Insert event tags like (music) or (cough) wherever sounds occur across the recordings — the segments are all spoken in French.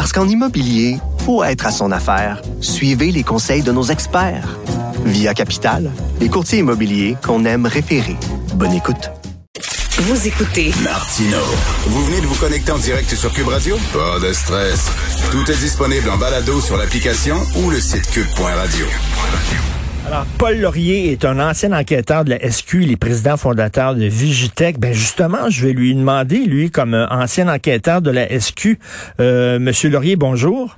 Parce qu'en immobilier, faut être à son affaire. Suivez les conseils de nos experts. Via Capital, les courtiers immobiliers qu'on aime référer. Bonne écoute. Vous écoutez Martino. Vous venez de vous connecter en direct sur Cube Radio? Pas de stress. Tout est disponible en balado sur l'application ou le site cube.radio. Alors, Paul Laurier est un ancien enquêteur de la SQ, les présidents fondateurs de Vigitech. Ben justement, je vais lui demander, lui, comme ancien enquêteur de la SQ, euh, Monsieur Laurier, bonjour.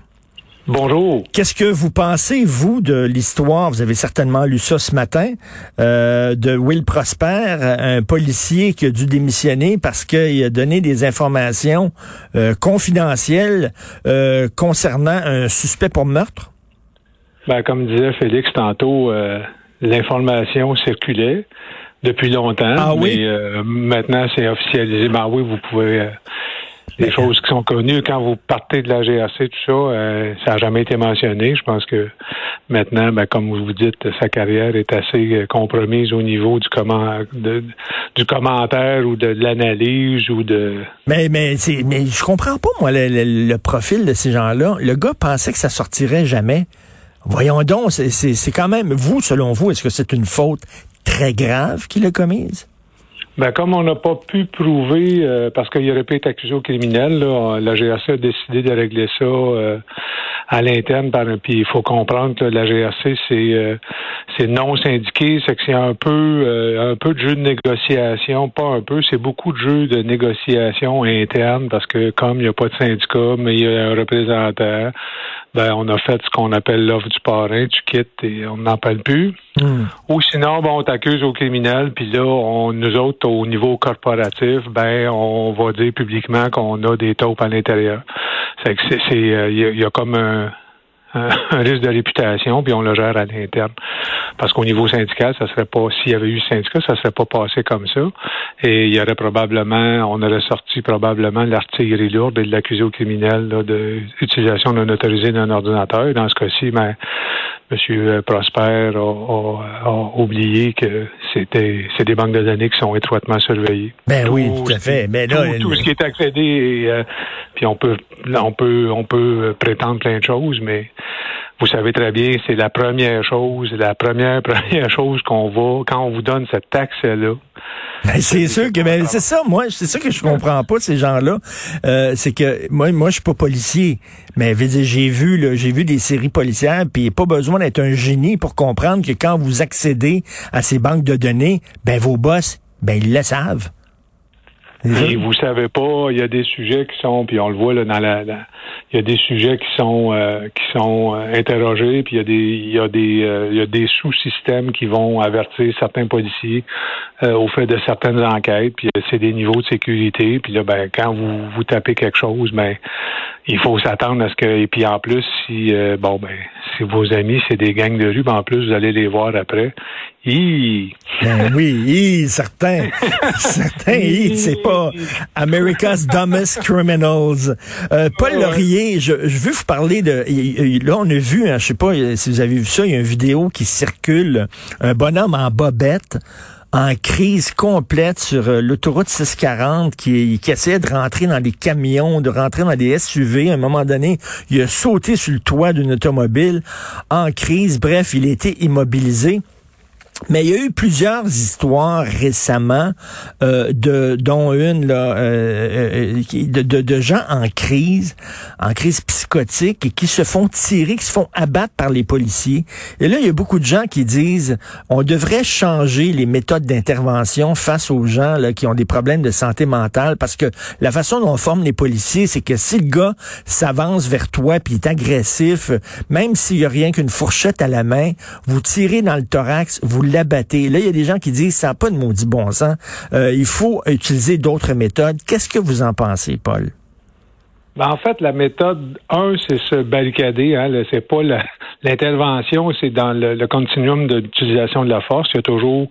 Bonjour. Qu'est-ce que vous pensez, vous, de l'histoire, vous avez certainement lu ça ce matin, euh, de Will Prosper, un policier qui a dû démissionner parce qu'il a donné des informations euh, confidentielles euh, concernant un suspect pour meurtre? Ben, comme disait Félix tantôt, euh, l'information circulait depuis longtemps. Ah oui? Mais euh, maintenant, c'est officialisé. Ben oui, vous pouvez... Euh, les choses qui sont connues, quand vous partez de la GRC, tout ça, ça n'a jamais été mentionné. Je pense que maintenant, ben, comme vous dites, sa carrière est assez compromise au niveau du comment de, du commentaire ou de, l'analyse ou de. Mais mais mais je comprends pas moi le, le- le profil de ces gens-là. Le gars pensait que ça sortirait jamais. Voyons donc, c'est- quand même vous, selon vous, est-ce que c'est une faute très grave qu'il a commise? Ben, comme on n'a pas pu prouver, euh, parce qu'il aurait pu être accusé au criminel, la GRC a décidé de régler ça euh, à l'interne. par un- Puis il faut comprendre que la GRC, c'est euh, c'est non syndiqué, c'est que c'est un peu euh, un peu de jeu de négociation, pas un peu, c'est beaucoup de jeu de négociation interne, parce que comme il n'y a pas de syndicat, mais il y a un représentant, ben on a fait ce qu'on appelle l'offre du parrain, tu quittes et on n'en parle plus. Ou sinon, bon, on t'accuse au criminel, puis là, on, nous autres, au niveau corporatif, ben, on va dire publiquement qu'on a des taupes à l'intérieur. C'est que c'est, euh, il y, a- il y a comme (laughs) un, risque de réputation, puis on le gère à l'interne. Parce qu'au niveau syndical, ça serait pas, s'il y avait eu syndicat, ça serait pas passé comme ça. Et il y aurait probablement, on aurait sorti probablement l'artillerie lourde et de l'accusé au criminel là, de utilisation non autorisée d'un ordinateur. Et dans ce cas-ci, ben, M. Prosper a, a- a oublié que c'était c'est des banques de données qui sont étroitement surveillées. Ben oui, Tout à ce fait. qui- Mais là, tout, tout ce qui est accédé, euh, puis on peut, on peut, on peut prétendre plein de choses, mais vous savez très bien, c'est la première chose, la première (laughs) première chose qu'on va quand on vous donne cette taxe-là. Ben, c'est sûr que ben, c'est ça, moi, c'est ça que je comprends pas ces gens-là. Euh, c'est que moi, moi, je suis pas policier, mais j'ai vu, là, j'ai vu des séries policières, puis pas besoin d'être un génie pour comprendre que quand vous accédez à ces banques de données, ben vos boss, ben ils le savent. Ça. Et vous savez pas, il y a des sujets qui sont, puis on le voit là dans la, la- il y a des sujets qui sont euh, qui sont euh, interrogés, puis il y a des il y a des euh, il y a des sous-systèmes qui vont avertir certains policiers euh, au fait de certaines enquêtes, puis euh, c'est des niveaux de sécurité, puis là ben quand vous vous tapez quelque chose, ben il faut s'attendre à ce que et puis en plus si euh, bon ben si vos amis c'est des gangs de rue, ben en plus vous allez les voir après. Hi! Ben oui, hi, certain. (laughs) certain, hi, c'est pas America's Dumbest Criminals. Euh, Paul Laurier, je, je veux vous parler de... Là, on a vu, hein, je sais pas si vous avez vu ça, il y a une vidéo qui circule, un bonhomme en bobette en crise complète sur euh, l'autoroute 640 qui, qui essayait de rentrer dans des camions, de rentrer dans des SUV. À un moment donné, il a sauté sur le toit d'une automobile en crise. Bref, il a été immobilisé. Mais il y a eu plusieurs histoires récemment, euh, de, dont une là, euh, euh, de, de, de gens en crise, en crise psychotique, et qui se font tirer, qui se font abattre par les policiers. Et là, il y a beaucoup de gens qui disent, on devrait changer les méthodes d'intervention face aux gens là, qui ont des problèmes de santé mentale, parce que la façon dont on forme les policiers, c'est que si le gars s'avance vers toi puis est agressif, même s'il y a rien qu'une fourchette à la main, vous tirez dans le thorax, vous Là, il y a des gens qui disent ça n'a pas de maudit bon sens. Euh, il faut utiliser d'autres méthodes. Qu'est-ce que vous en pensez, Paul? Ben, en fait, la méthode, un, c'est se barricader. Hein, c'est pas l'intervention, c'est dans le, continuum d'utilisation de la force. Il y a toujours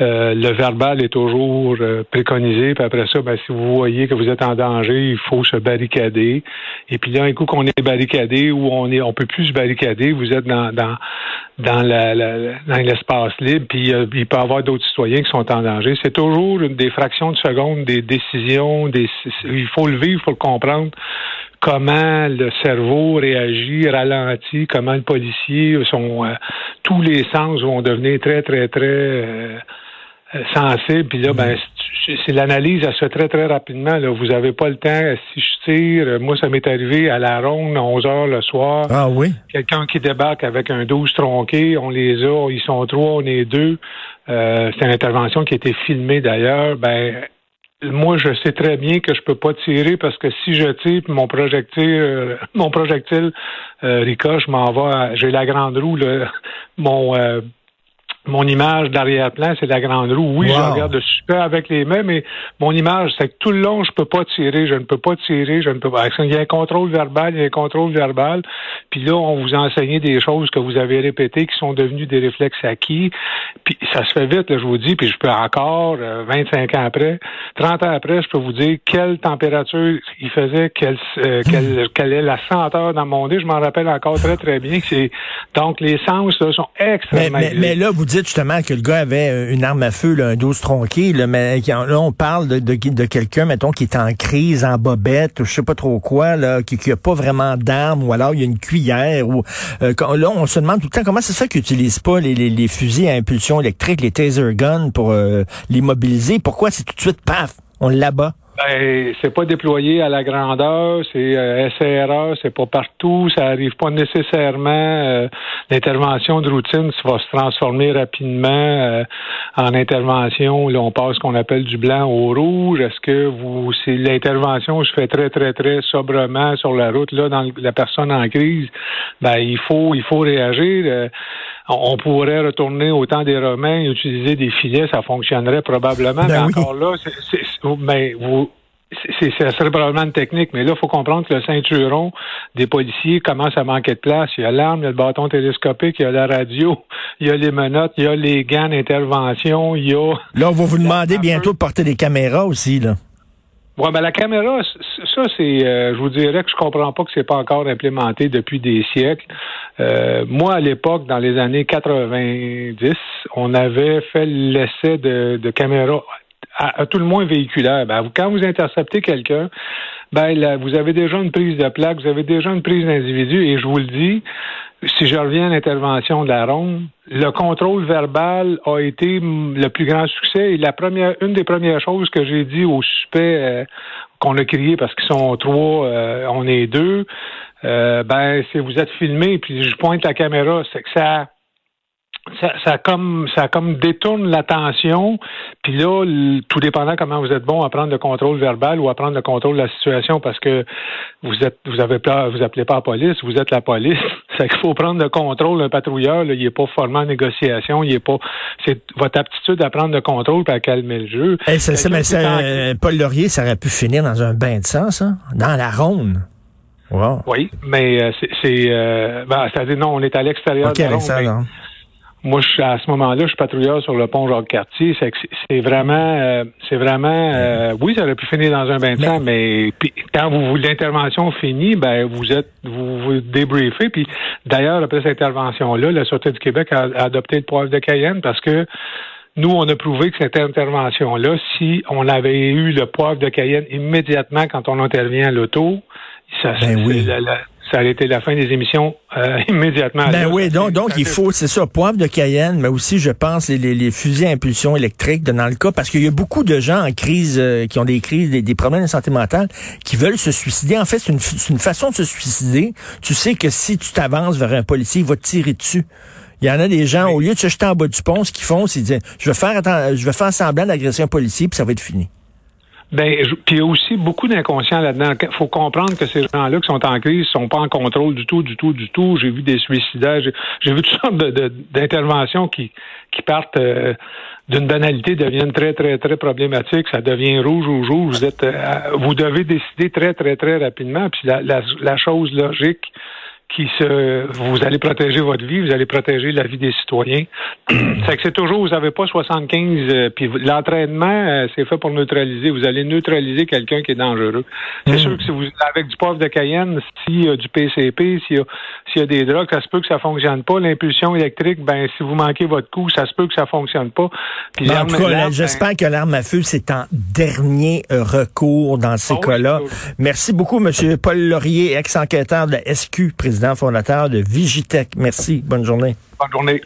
euh, le verbal est toujours euh, préconisé. Puis après ça, ben, si vous voyez que vous êtes en danger, il faut se barricader. Et puis là, un coup qu'on est barricadé ou on est, on peut plus se barricader, vous êtes dans dans dans la, dans l'espace libre. Puis euh, il peut y avoir d'autres citoyens qui sont en danger. C'est toujours des fractions de seconde, des décisions. Des, il faut le vivre, il faut le comprendre comment le cerveau réagit, ralentit, comment le policier, sont, euh, tous les sens vont devenir très, très, très euh, euh, sensibles. Puis là, ben, c'est l'analyse, elle se fait très, très rapidement. Là. Vous n'avez pas le temps. Si je tire, moi, ça m'est arrivé à la ronde, à 11 heures le soir. Ah oui? Quelqu'un qui débarque avec un 12 tronqué, on les a, ils sont trois, on est deux. c'est une intervention qui a été filmée d'ailleurs. Ben, moi, je sais très bien que je peux pas tirer parce que si je tire, mon projectile, euh, (laughs) mon projectile euh, ricoche, m'en va. J'ai la grande roue, mon euh, mon image d'arrière-plan, c'est la grande roue. Oui, je regarde super avec les mains, mais mon image, c'est que tout le long, je peux pas tirer, je ne peux pas tirer, je ne peux pas. Il y a un contrôle verbal, il y a un contrôle verbal. Puis là, on vous a enseigné des choses que vous avez répétées qui sont devenues des réflexes acquis. Puis ça se fait vite, je vous dis, puis je peux encore, 25 euh, ans après, 30 ans après, je peux vous dire quelle température il faisait, quelle, euh, (laughs) quelle, quelle, est la senteur dans mon nez. Je m'en rappelle encore très, très bien. C'est Donc, les sens là, sont extrêmement... Mais, mais, là, vous dites justement que le gars avait euh, une arme à feu, là, un 12 tronqué, là, mais là, on parle de, quelqu'un, mettons, qui est en crise, en bobette, ou je sais pas trop quoi, là, qui, qui a pas vraiment d'arme, ou alors il y a une cuillère, ou euh, là, on se demande tout le temps comment c'est ça qu'ils n'utilisent pas les, fusils à impulsion électrique, les taser guns pour euh, les mobiliser. Pourquoi c'est tout de suite paf, on l'abat? Ben, c'est pas déployé à la grandeur, c'est euh, SRA, c'est pas partout, ça arrive pas nécessairement. Euh, l'intervention de routine ça va se transformer rapidement euh, en intervention. Là, on passe ce qu'on appelle du blanc au rouge. Est-ce que vous, si l'intervention se fait très très très sobrement sur la route là, dans la personne en crise, ben il faut il faut réagir on pourrait retourner au temps des Romains et utiliser des filets, ça fonctionnerait probablement. Ben mais encore là, c'est, mais vous, c'est, ça serait probablement une technique, mais là, il faut comprendre que le ceinturon des policiers commence à manquer de place. Il y a l'arme, il y a le bâton télescopique, il y a la radio, (laughs) il y a les menottes, il y a les gants d'intervention, il y a... (laughs) Là, on va vous demander bientôt de porter des caméras aussi, là. Oui, ben la caméra, ça c'est, euh, je vous dirais que je comprends pas que c'est pas encore implémenté depuis des siècles. Euh, moi, à l'époque, dans les années 90, on avait fait l'essai de, de caméra à, tout le moins véhiculaire. Ben, quand vous interceptez quelqu'un, ben vous avez déjà une prise de plaque, vous avez déjà une prise d'individu, et je vous le dis, si je reviens à l'intervention de la ronde, le contrôle verbal a été le plus grand succès. Et la première, une des premières choses que j'ai dit aux suspects euh, qu'on a crié parce qu'ils sont trois, euh, on est deux, euh, ben c'est vous êtes filmé puis je pointe la caméra, c'est que ça ça, ça comme ça comme détourne l'attention. Puis là, tout dépendant comment vous êtes bon à prendre le contrôle verbal ou à prendre le contrôle de la situation, parce que vous êtes vous avez pas vous appelez pas la police, vous êtes la police. (laughs) C'est qu'il faut prendre le contrôle d'un patrouilleur. Là, il est pas formé en négociation, il est pas. C'est votre aptitude à prendre le contrôle et à calmer le jeu. Hey, ça, mais euh, Paul Laurier, ça aurait pu finir dans un bain de sang, ça, dans la ronde. Wow. Oui, mais euh, c'est, euh, ben, c'est-à-dire non, on est à l'extérieur de la ronde. Moi, je, à ce moment-là, je suis patrouilleur sur le pont Jacques-Cartier. C'est, c'est vraiment, euh, c'est vraiment, euh, oui, ça aurait pu finir dans un bain de sang, mais, quand vous, l'intervention finit, ben vous êtes, vous vous débriefez. Puis d'ailleurs, après cette intervention-là, la Sûreté du Québec a, adopté le poivre de Cayenne parce que nous, on a prouvé que cette intervention-là, si on avait eu le poivre de Cayenne immédiatement quand on intervient à l'auto, ça, ben oui ça a été la fin des émissions euh, (laughs) immédiatement. Ben oui, donc, donc il faut, c'est ça, poivre de Cayenne, mais aussi, je pense, les, les, fusils à impulsion électrique dans le cas, parce qu'il y a beaucoup de gens en crise, euh, qui ont des crises, des, problèmes de santé mentale, qui veulent se suicider. En fait, c'est une, une, façon de se suicider. Tu sais que si tu t'avances vers un policier, il va te tirer dessus. Il y en a des gens, au lieu de se jeter en bas du pont, ce qu'ils font, c'est dire, je vais faire, je vais faire semblant d'agresser un policier, puis ça va être fini. Ben, puis il y a aussi beaucoup d'inconscients là-dedans. Il faut comprendre que ces gens-là qui sont en crise sont pas en contrôle du tout, du tout, du tout. J'ai vu des suicidaires, j'ai vu toutes sortes d'interventions qui, qui partent euh, d'une banalité, deviennent très, très, très problématiques. Ça devient rouge ou rouge. Vous êtes, euh, vous devez décider très, très, très rapidement. Puis la, la, la chose logique, qui se, vous allez protéger votre vie, vous allez protéger la vie des citoyens. (clears throat) c'est que c'est toujours, vous n'avez pas 75, euh, puis l'entraînement, euh, c'est fait pour neutraliser. Vous allez neutraliser quelqu'un qui est dangereux. C'est hmm. sûr que si vous, avec du poivre de Cayenne, s'il y a du PCP, s'il y a, s'il y a des drogues, ça se peut que ça fonctionne pas. L'impulsion électrique, ben, si vous manquez votre coup, ça se peut que ça fonctionne pas. Puis en tout cas, ben j'espère que l'arme à feu, c'est en dernier recours dans ces ah cas-là. Merci beaucoup, Monsieur Paul Laurier, ex-enquêteur de la SQ, président fondateur de Vigitech. Merci. Bonne journée. Bonne journée.